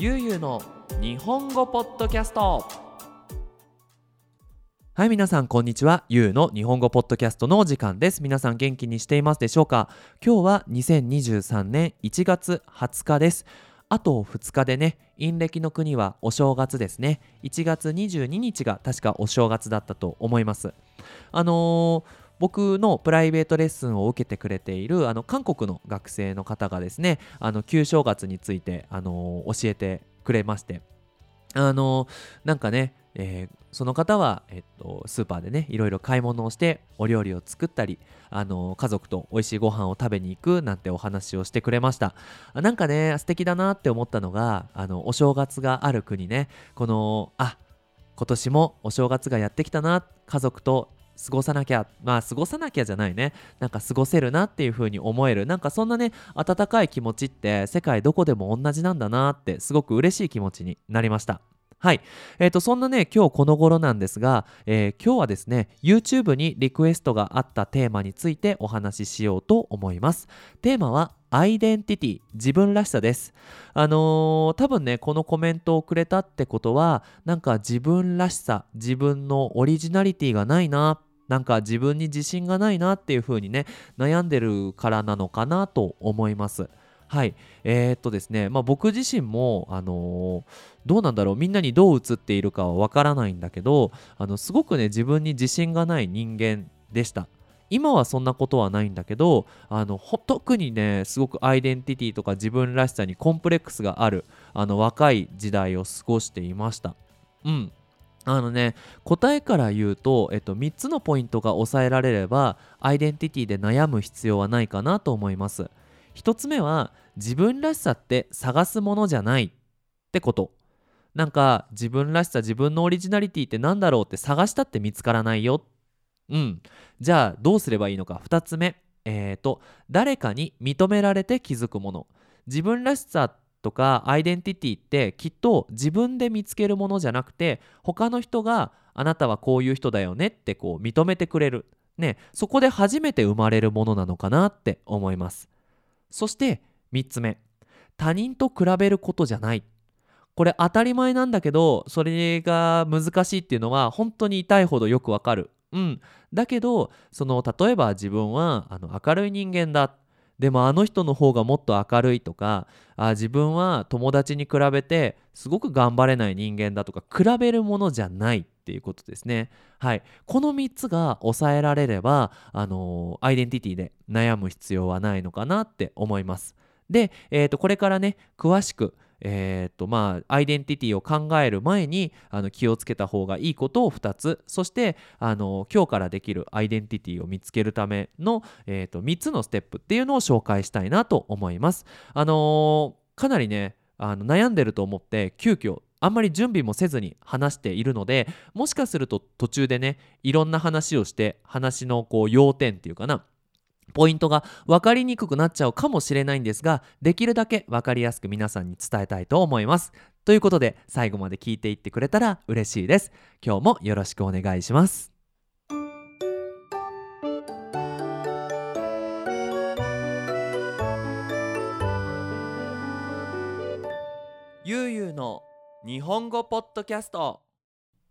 ゆうゆうの日本語ポッドキャスト。はい皆さんこんにちは。ゆうの日本語ポッドキャストのお時間です。皆さん元気にしていますでしょうか？今日は2023年1月20日です。あと2日でね陰暦の国はお正月ですね。1月22日が確かお正月だったと思います。あのー僕のプライベートレッスンを受けてくれているあの韓国の学生の方がですねあの旧正月について、あの教えてくれましてあのなんかね、えーその方は、えっと、スーパーでねいろいろ買い物をしてお料理を作ったり、あの家族と美味しいご飯を食べに行くなんてお話をしてくれました。なんかね素敵だなって思ったのがあのお正月がある国ねこのあ今年もお正月がやってきたな家族と過ごさなきゃまあ過ごさなきゃじゃないねなんか過ごせるなっていう風に思えるなんかそんなね温かい気持ちって世界どこでも同じなんだなってすごく嬉しい気持ちになりましたはい。えー、と、そんなね、今日この頃なんですが、えー今日はですね、YouTube にリクエストがあったテーマについてお話ししようと思います。テーマは、アイデンティティ、自分らしさです。あのー多分ね、このコメントをくれたってことは、なんか自分らしさ、自分のオリジナリティがないな、なんか自分に自信がないなっていう風にね、悩んでるからなのかなと思います。はい。えー、っとですね、まあ僕自身も、あのーどうなんだろう、みんなにどう映っているかはわからないんだけど、あの、すごくね、自分に自信がない人間でした。今はそんなことはないんだけどあの特にねすごくアイデンティティとか自分らしさにコンプレックスがあるあの若い時代を過ごしていましたうんあのね答えから言うと、えっと、3つのポイントが抑えられればアイデンティティで悩む必要はないかなと思います。1つ目は自分らしさって探すものじゃないってこと。なんか自分らしさ自分のオリジナリティって何だろうって探したって見つからないよ。うん。じゃあどうすればいいのか。2つ目。えーと誰かに認められて気づくもの。自分らしさとかアイデンティティってきっと自分で見つけるものじゃなくて他の人があなたはこういう人だよねってこう認めてくれる。ねそこで初めて生まれるものなのかなって思います。そして3つ目。他人と比べることじゃない。これ当たり前なんだけどそれが難しいっていうのは本当に痛いほどよくわかる。うん。だけどその例えば自分はあの明るい人間だ。でもあの人の方がもっと明るいとかあ自分は友達に比べてすごく頑張れない人間だとか比べるものじゃないっていうことですね。はい。この3つが抑えられればあのーアイデンティティで悩む必要はないのかなって思います。で、えー、とこれからね詳しくえーとまあ、アイデンティティを考える前にあの気をつけた方がいいことを2つそしてあの今日からできるアイデンティティを見つけるための、えー、と3つのステップっていうのを紹介したいなと思います。あのーかなりねあの悩んでると思って急遽あんまり準備もせずに話しているのでもしかすると途中でねいろんな話をして話のこう要点っていうかなポイントが分かりにくくなっちゃうかもしれないんですができるだけ分かりやすく皆さんに伝えたいと思います。ということで最後まで聞いていってくれたら嬉しいです。今日もよろしくお願いします。ゆうゆうの日本語ポッドキャスト。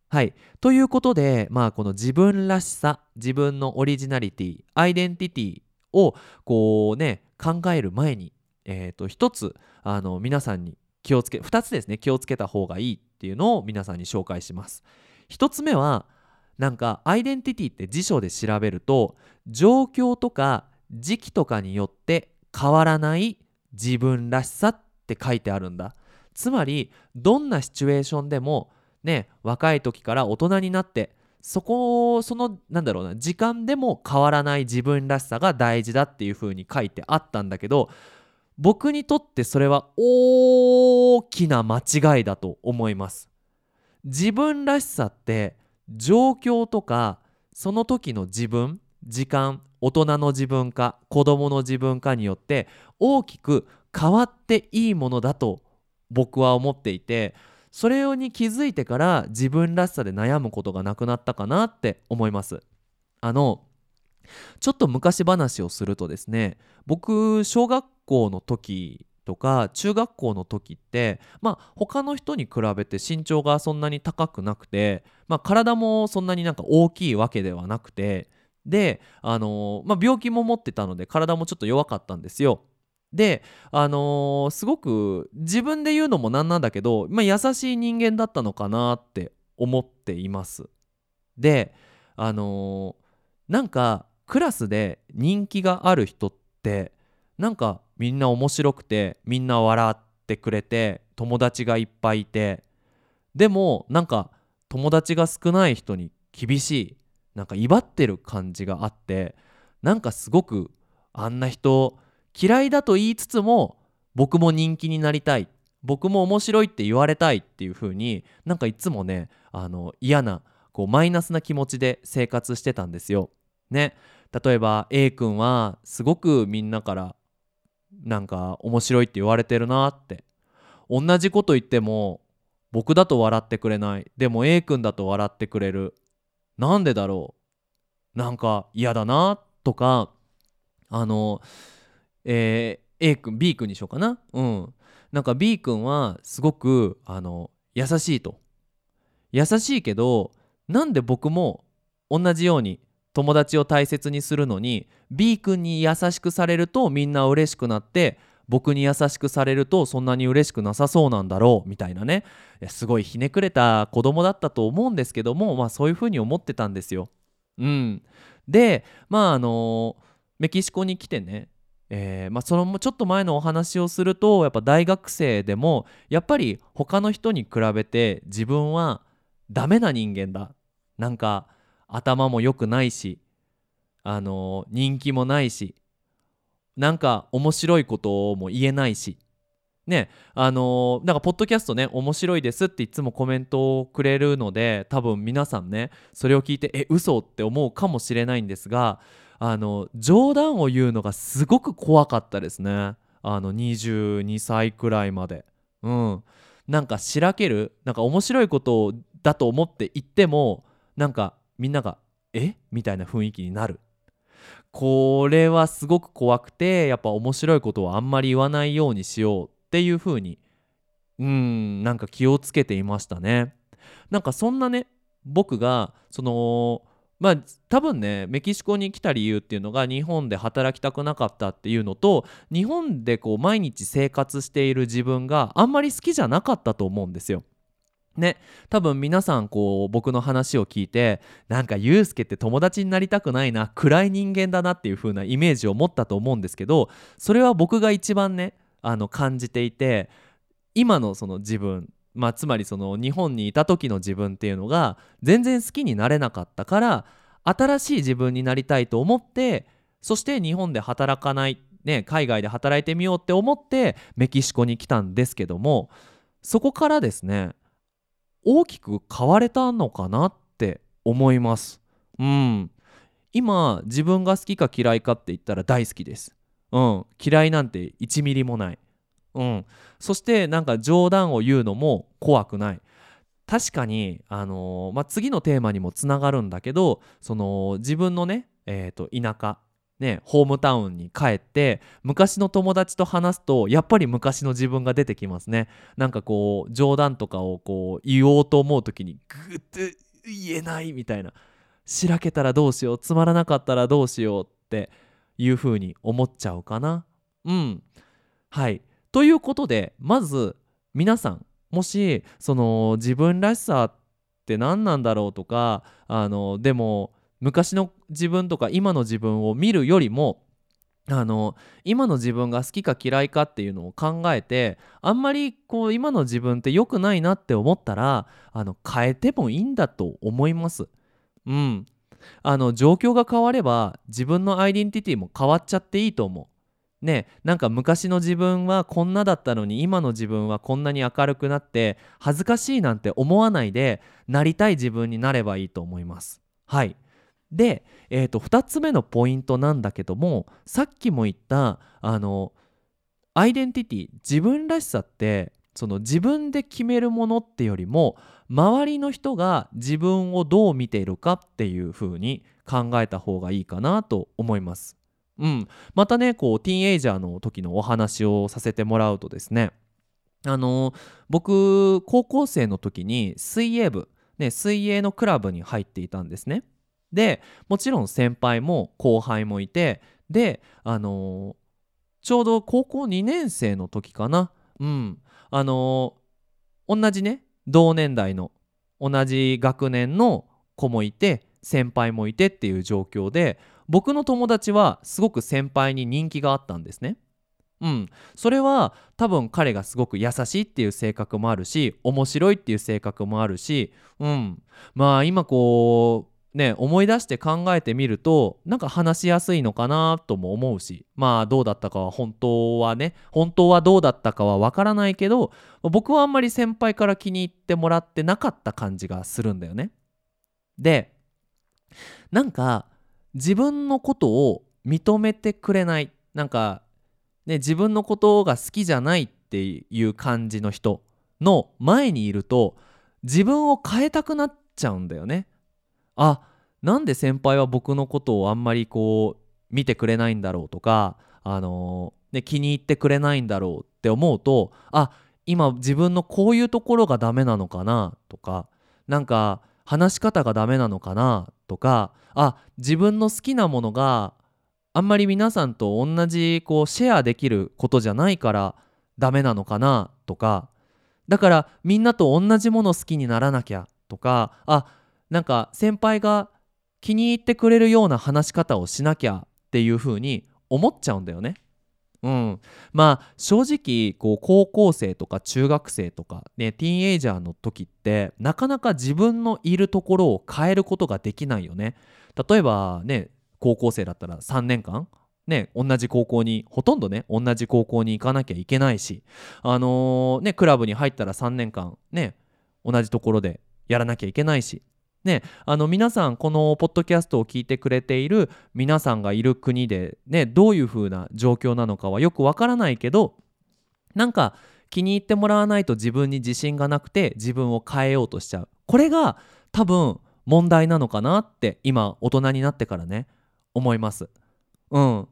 はい。ということで、まあ、この自分らしさ、自分のオリジナリティ、アイデンティティを、こうね、考える前に、えっ、と、一つ、あの、皆さんに気をつけ、二つですね、気をつけた方がいいっていうのを皆さんに紹介します。一つ目は、なんか、アイデンティティって辞書で調べると、状況とか時期とかによって変わらない自分らしさって書いてあるんだ。つまり、どんなシチュエーションでも、ね、若い時から大人になってそこそのなんだろうな時間でも変わらない自分らしさが大事だっていう風に書いてあったんだけど僕にとってそれは大きな間違いだと思います。自分らしさって状況とかその時の自分時間大人の自分か子供の自分かによって大きく変わっていいものだと僕は思っていてそれに気づいてから自分らしさで悩むことがなくなったかなって思いますあのちょっと昔話をするとですね僕小学校の時とか中学校の時ってまあ他の人に比べて身長がそんなに高くなくて、まあ、体もそんなになんか大きいわけではなくてで、あの、まあ、病気も持ってたので体もちょっと弱かったんですよ。で、あのー、すごく自分で言うのもなんなんだけど、まあ、優しい人間だったのかなって思っています。で、あのー、なんかクラスで人気がある人ってなんかみんな面白くてみんな笑ってくれて友達がいっぱいいてでもなんか友達が少ない人に厳しいなんか威張ってる感じがあってなんかすごくあんな人嫌いだと言いつつも僕も人気になりたい僕も面白いって言われたいっていう風になんかいつもねあの嫌なこうマイナスな気持ちで生活してたんですよ。ね。例えば A 君はすごくみんなからなんか面白いって言われてるなって。同じこと言っても僕だと笑ってくれない。でも A 君だと笑ってくれる。なんでだろう。なんか嫌だなとかあのえー、A 君 B 君にしようかな。うん。なんか B 君はすごくあの優しいと。優しいけどなんで僕も同じように友達を大切にするのに B 君に優しくされるとみんな嬉しくなって僕に優しくされるとそんなに嬉しくなさそうなんだろうみたいなね。すごいひねくれた子供だったと思うんですけどもまあそういうふうに思ってたんですよ。うん、でまああのメキシコに来てねえー、まあ、そのちょっと前のお話をするとやっぱ大学生でもやっぱり他の人に比べて自分はダメな人間だ。なんか頭も良くないしあの人気もないしなんか面白いことも言えないし。ねあのなんかポッドキャストね面白いですっていつもコメントをくれるので多分皆さんねそれを聞いてえ嘘って思うかもしれないんですがあの冗談を言うのがすごく怖かったですね。あの22歳くらいまで。うん。なんかしらけるなんか面白いことだと思って言ってもなんかみんなが「え？みたいな雰囲気になる。これはすごく怖くてやっぱ面白いことはあんまり言わないようにしようっていう風にうんなんか気をつけていましたね。なんかそんなね僕がそのまあ多分ねメキシコに来た理由っていうのが日本で働きたくなかったっていうのと日本でこう毎日生活している自分があんまり好きじゃなかったと思うんですよ。ね多分皆さんこう僕の話を聞いてなんかユうスケって友達になりたくないな暗い人間だなっていう風なイメージを持ったと思うんですけどそれは僕が一番ねあの感じていて今のその自分まあ、つまりその日本にいた時の自分っていうのが全然好きになれなかったから新しい自分になりたいと思ってそして日本で働かない、ね、海外で働いてみようって思ってメキシコに来たんですけどもそこからですね大きく変われたのかなって思います。うん、今自分が好きか嫌いかって言ったら大好きです。うん、嫌いなんて1ミリもない。うん、そしてなんか冗談を言うのも怖くない。確かに、あのー、まあ、次のテーマにもつながるんだけどその自分のね、えー、と田舎ね、ホームタウンに帰って昔の友達と話すとやっぱり昔の自分が出てきますね。なんかこう冗談とかをこう言おうと思う時にグッて言えないみたいな。しらけたらどうしようつまらなかったらどうしようっていう風に思っちゃうかな。うん。はい。ということでまず皆さんもしその自分らしさって何なんだろうとかあのでも昔の自分とか今の自分を見るよりもあの今の自分が好きか嫌いかっていうのを考えてあんまりこう今の自分って良くないなって思ったらあの変えてもいいんだと思います。うん、あの状況が変われば自分のアイデンティティも変わっちゃっていいと思う。ねなんか昔の自分はこんなだったのに今の自分はこんなに明るくなって恥ずかしいなんて思わないでなりたい自分になればいいと思います。はいで、えーと、2つ目のポイントなんだけどもさっきも言ったあのアイデンティティ自分らしさってその自分で決めるものってよりも周りの人が自分をどう見ているかっていう風に考えた方がいいかなと思います。うん、またねこうティーンエイジャーの時のお話をさせてもらうとですね。あの僕高校生の時に水泳部、ね、水泳のクラブに入っていたんですね。でもちろん先輩も後輩もいてであのちょうど高校2年生の時かな。うん。あの同じね同年代の同じ学年の子もいて先輩もいてっていう状況で僕の友達はすごく先輩に人気があったんですね。うん、それは多分彼がすごく優しいっていう性格もあるし面白いっていう性格もあるし、うん、まあ今こうね思い出して考えてみるとなんか話しやすいのかなとも思うしまあどうだったかは本当はね本当はどうだったかはわからないけど僕はあんまり先輩から気に入ってもらってなかった感じがするんだよね。でなんか自分のことを認めてくれないなんかね自分のことが好きじゃないっていう感じの人の前にいると自分を変えたくなっちゃうんだよね。あなんで先輩は僕のことをあんまりこう見てくれないんだろうとか、あのーね、気に入ってくれないんだろうって思うとあ今自分のこういうところがダメなのかなとかなんか話し方がダメなのかなとかあ自分の好きなものがあんまり皆さんと同じこうシェアできることじゃないからダメなのかなとかだからみんなと同じもの好きにならなきゃとかあなんか先輩が気に入ってくれるような話し方をしなきゃっていう風に思っちゃうんだよね。うん、まあ正直こう高校生とか中学生とかねティーンエイジャーの時ってなかなか自分のいるところを変えることができないよね。例えばね高校生だったら3年間ね同じ高校にほとんどね同じ高校に行かなきゃいけないしあのー、ねクラブに入ったら3年間ね同じところでやらなきゃいけないしね、あの皆さんこのポッドキャストを聞いてくれている皆さんがいる国で、ね、どういう風な状況なのかはよくわからないけどなんか気に入ってもらわないと自分に自信がなくて自分を変えようとしちゃうこれが多分問題なのかなって今大人になってからね思います。うん、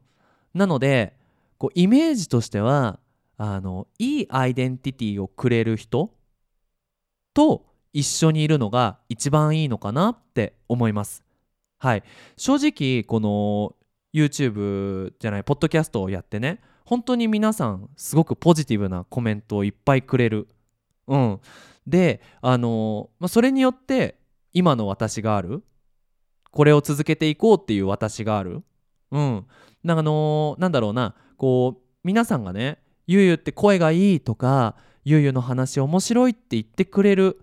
なのでこうイメージとしてはあのいいアイデンティティをくれる人と一緒にいるのが一番いいのかなって思います。はい、正直この YouTube じゃないポッドキャストをやってね本当に皆さんすごくポジティブなコメントをいっぱいくれる。うん、であの、まあ、それによって今の私があるこれを続けていこうっていう私がある。うん、なあのなんだろうなこう皆さんがね「ゆうゆって声がいい」とか「ゆうゆの話面白い」って言ってくれる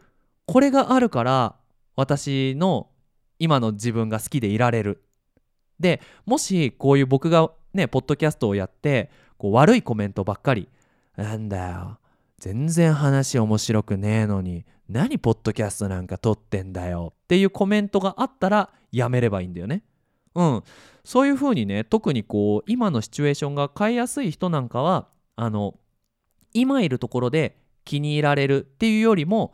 これがあるから私の今の自分が好きでいられる。でもしこういう僕がねポッドキャストをやってこう悪いコメントばっかり「なんだよ全然話面白くねえのに何ポッドキャストなんか撮ってんだよ」っていうコメントがあったらやめればいいんだよね。うん、そういう風にね特にこう今のシチュエーションが変えやすい人なんかはあの今いるところで気に入られるっていうよりも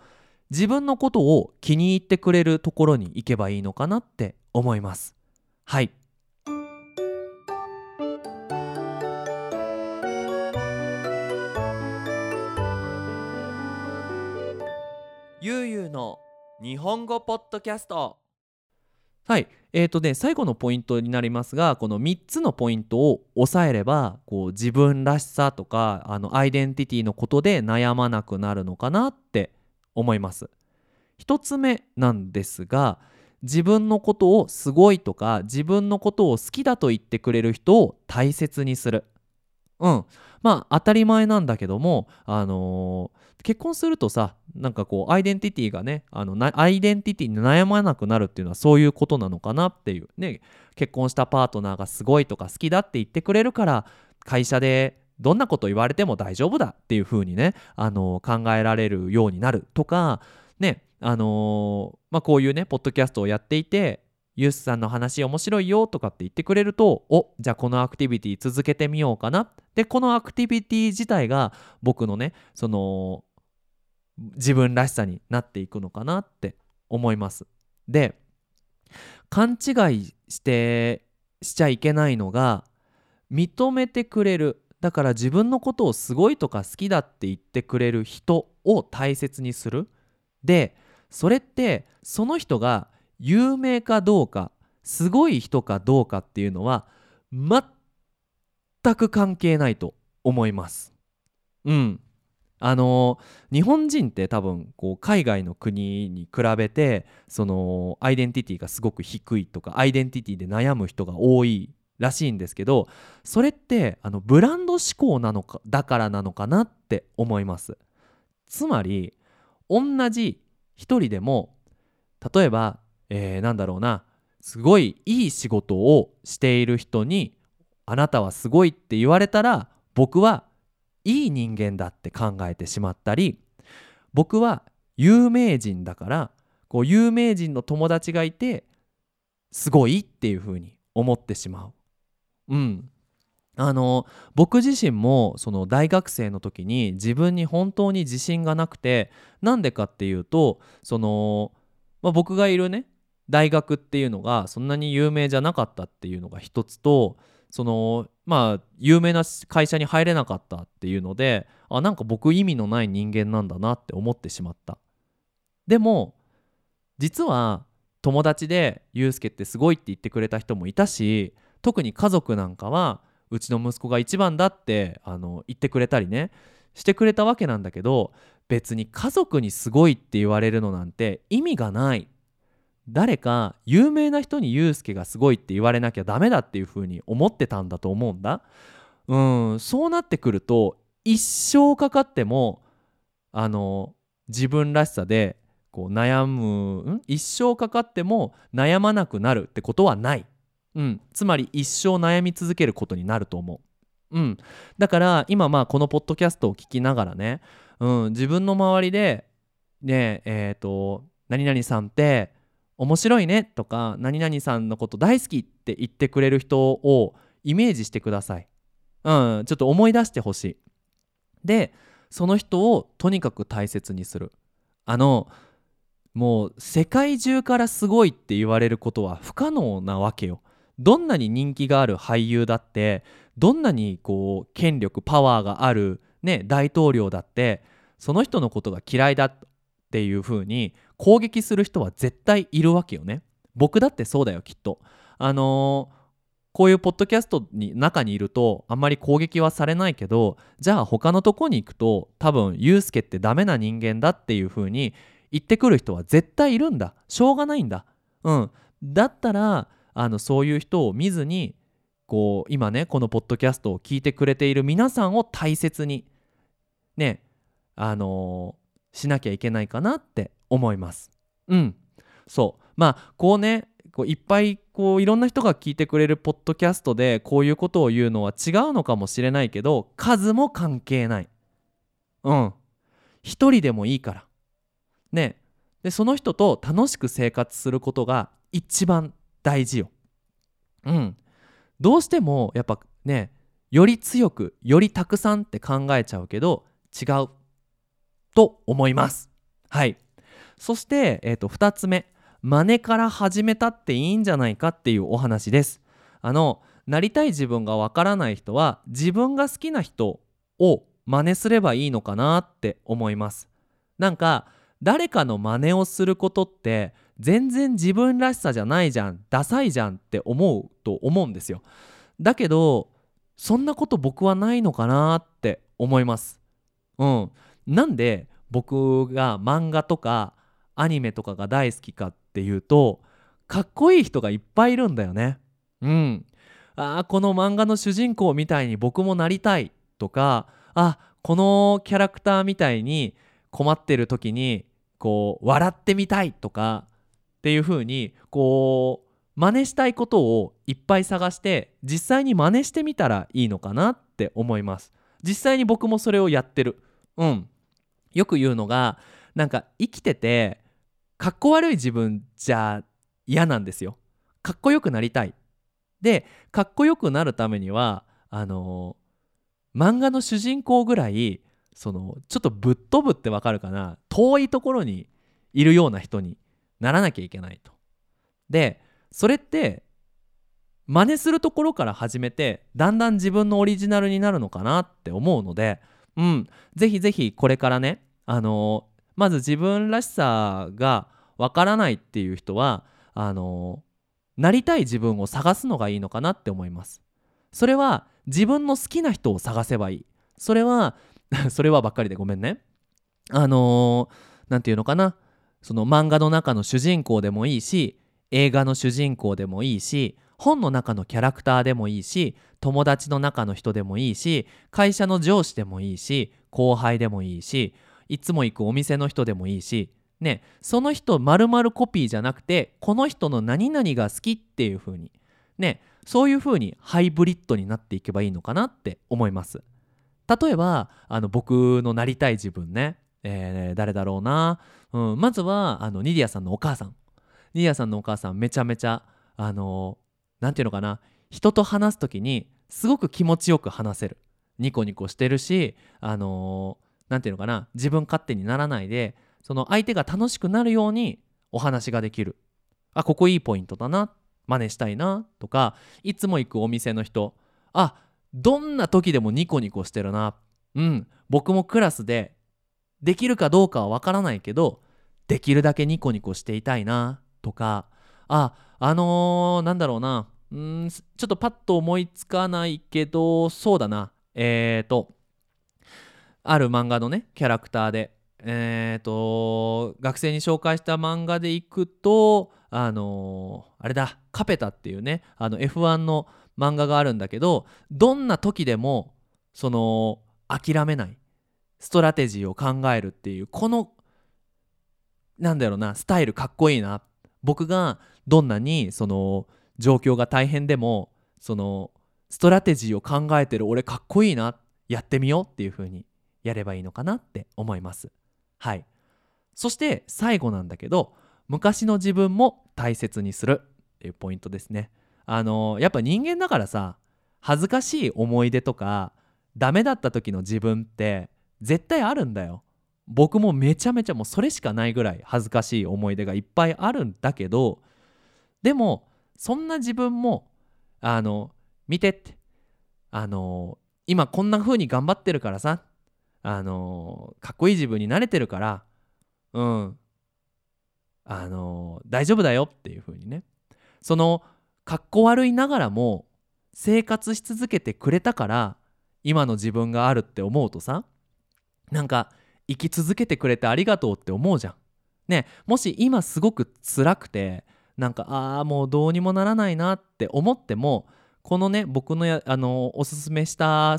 自分のことを気に入ってくれるところに行けばいいのかなって思います。はい。ゆうゆうの日本語ポッドキャスト。はい。えーとね、最後のポイントになりますがこの3つのポイントを押さえればこう自分らしさとかあのアイデンティティのことで悩まなくなるのかなって思います。1つ目なんですが自分のことをすごいとか自分のことを好きだと言ってくれる人を大切にする。うんまあ当たり前なんだけども、あのー、結婚するとさなんかこうアイデンティティがねあのアイデンティティに悩まなくなるっていうのはそういうことなのかなっていうね結婚したパートナーがすごいとか好きだって言ってくれるから会社でどんなこと言われても大丈夫だっていう風にね、あの、考えられるようになるとかねあの、まあ、こういうねポッドキャストをやっていてユースさんの話面白いよとかって言ってくれるとおじゃあこのアクティビティ続けてみようかな。でこのアクティビティ自体が僕のねその自分らしさになっていくのかなって思います。で勘違いしてしちゃいけないのが認めてくれるだから自分のことをすごいとか好きだって言ってくれる人を大切にする。でそれってその人が有名かどうかすごい人かどうかっていうのは全く関係ないと思います。うん。あの日本人って多分こう海外の国に比べてそのアイデンティティがすごく低いとかアイデンティティで悩む人が多いらしいんですけどそれってあのブランド志向なのかだからなのかなって思いますつまり同じ一人でも例えば、えー、なんだろうなすごいいい仕事をしている人にあなたはすごいって言われたら僕はいい人間だって考えてしまったり僕は有名人だからこう有名人の友達がいてすごいっていうふうに思ってしまう。うん。あの僕自身もその大学生の時に自分に本当に自信がなくてなんでかっていうとその、まあ、僕がいるね大学っていうのがそんなに有名じゃなかったっていうのが一つとそのまあ有名な会社に入れなかったっていうのであなんか僕意味のない人間なんだなって思ってしまった。でも実は友達で「ゆうすけってすごい」って言ってくれた人もいたし特に家族なんかはうちの息子が一番だってあの言ってくれたりねしてくれたわけなんだけど別に家族にすごいって言われるのなんて意味がない。誰か有名な人にユうスケがすごいって言われなきゃダメだっていう風に思ってたんだと思うんだ。うんそうなってくると一生かかってもあの自分らしさでこう悩むん？一生かかっても悩まなくなるってことはない、うん、つまり一生悩み続けることになると思う、うん、だから今まあこのポッドキャストを聞きながらね、うん、自分の周りでねえっ、ー、と何々さんって面白いねとか何々さんのこと大好きって言ってくれる人をイメージしてください。うん、ちょっと思い出してほしい。で、その人をとにかく大切にする。あの、もう世界中からすごいって言われることは不可能なわけよ。どんなに人気がある俳優だってどんなにこう権力パワーがある、ね、大統領だってその人のことが嫌いだっていう風に攻撃する人は絶対いるわけよね。僕だってそうだよきっと。あのー、こういうポッドキャストに中にいるとあんまり攻撃はされないけどじゃあ他のとこに行くと多分ユうスケってダメな人間だっていう風に言ってくる人は絶対いるんだ。しょうがないんだ。うん。だったらあのそういう人を見ずにこう今ねこのポッドキャストを聞いてくれている皆さんを大切にねあのー、しなきゃいけないかなって思います。うん、そう。まあこうねこういっぱいこういろんな人が聞いてくれるポッドキャストでこういうことを言うのは違うのかもしれないけど数も関係ない。うん。一人でもいいから。ね。でその人と楽しく生活することが一番大事よ。うん。どうしてもやっぱねより強くよりたくさんって考えちゃうけど違う。と思います。はい。そして、えー、と2つ目。真似から始めたっていいんじゃないかっていうお話です。あのなりたい自分がわからない人は自分が好きな人を真似すればいいのかなって思います。なんか誰かの真似をすることって全然自分らしさじゃないじゃんダサいじゃんって思うと思うんですよだけどそんなこと僕はないのかなって思いますうんなんで僕が漫画とかアニメとかが大好きかっていうとかっこいい人がいっぱいいるんだよね。うん。あこの漫画の主人公みたいに僕もなりたいとかあこのキャラクターみたいに困ってる時にこう笑ってみたいとかっていう風にこう真似したいことをいっぱい探して実際に真似してみたらいいのかなって思います実際に僕もそれをやってるうんよく言うのがなんか生きててかっこ悪い自分じゃ嫌なんですよ。かっこよくなりたい。でかっこよくなるためにはあのー、漫画の主人公ぐらいそのちょっとぶっ飛ぶってわかるかな遠いところにいるような人にならなきゃいけないと。でそれって真似するところから始めてだんだん自分のオリジナルになるのかなって思うのでうんぜひぜひこれからねあのー、まず自分らしさがわからないっていう人はあのー、なりたい自分を探すのがいいのかなって思います。それは自分の好きな人を探せばいい。それは それはばっかりでごめんね。あの何、ー、て言うのかな。その漫画の中の主人公でもいいし映画の主人公でもいいし本の中のキャラクターでもいいし友達の中の人でもいいし会社の上司でもいいし後輩でもいいしいつも行くお店の人でもいいしねその人まるまるコピーじゃなくてこの人の何々が好きっていう風にねそういう風にハイブリッドになっていけばいいのかなって思います。例えばあの僕のなりたい自分ね、えー、誰だろうな、うん、まずはあのニディアさんのお母さん。ニディアさんのお母さんめちゃめちゃあの何て言うのかな人と話す時にすごく気持ちよく話せる。ニコニコしてるしあの何、て言うのかな自分勝手にならないでその相手が楽しくなるようにお話ができる。あここいいポイントだな真似したいなとかいつも行くお店の人あどんな時でもニコニコしてるな。うん僕もクラスでできるかどうかはわからないけどできるだけニコニコしていたいなとか。ああのー、なんだろうな。んちょっとパッと思いつかないけどそうだな。えっ、ー、とある漫画のねキャラクターで。えっ、ー、と学生に紹介した漫画でいくとあのー、あれだカペタっていうねあの F1 の漫画があるんだけどどんな時でもその諦めない。ストラテジーを考えるっていうこのなんだろうなスタイルかっこいいな。僕がどんなにその状況が大変でもそのストラテジーを考えてる俺かっこいいなやってみようっていう風にやればいいのかなって思います。はい。そして最後なんだけど昔の自分も大切にするっていうポイントですね。あのやっぱ人間だからさ恥ずかしい思い出とかダメだった時の自分って絶対あるんだよ。僕もめちゃめちゃもうそれしかないぐらい恥ずかしい思い出がいっぱいあるんだけどでもそんな自分もあの見てってあの今こんな風に頑張ってるからさあのかっこいい自分になれてるからうんあの大丈夫だよっていう風にね。そのかっこ悪いながらも生活し続けてくれたから今の自分があるって思うとさなんか生き続けてくれてありがとうって思うじゃん。ねもし今すごく辛くてなんかああもうどうにもならないなって思ってもこのね僕のやあのおすすめした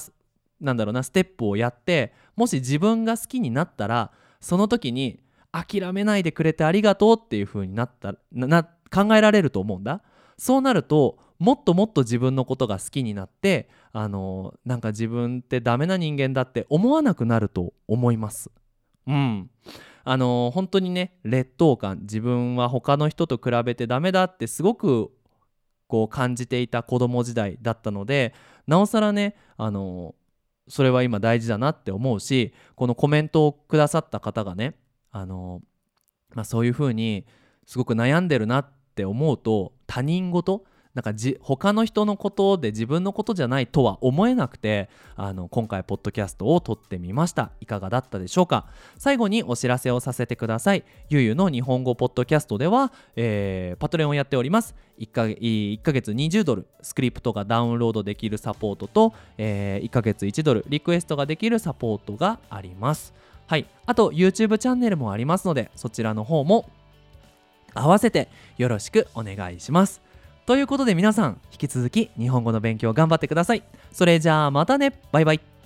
なんだろうなステップをやってもし自分が好きになったらその時に諦めないでくれてありがとうっていう風になったな考えられると思うんだそうなるともっともっと自分のことが好きになってあのなんか自分ってダメな人間だって思わなくなると思います。うん。あの本当にね劣等感。自分は他の人と比べてダメだってすごくこう感じていた子供時代だったのでなおさらねあのそれは今大事だなって思うしこのコメントをくださった方がねあの、まあ、そういうふうにすごく悩んでるなって思うと他人事なんかじ他の人のことで自分のことじゃないとは思えなくてあの今回ポッドキャストを撮ってみました。いかがだったでしょうか？最後にお知らせをさせてください。ゆうゆの日本語ポッドキャストでは、えー、パトレオンをやっております。1か ,1 ヶ月20ドル。スクリプトがダウンロードできるサポートと、えー、1ヶ月1ドル。リクエストができるサポートがあります。はい。あと YouTube チャンネルもありますのでそちらの方も合わせてよろしくお願いします。ということで皆さん引き続き日本語の勉強頑張ってください。それじゃあまたね。バイバイ。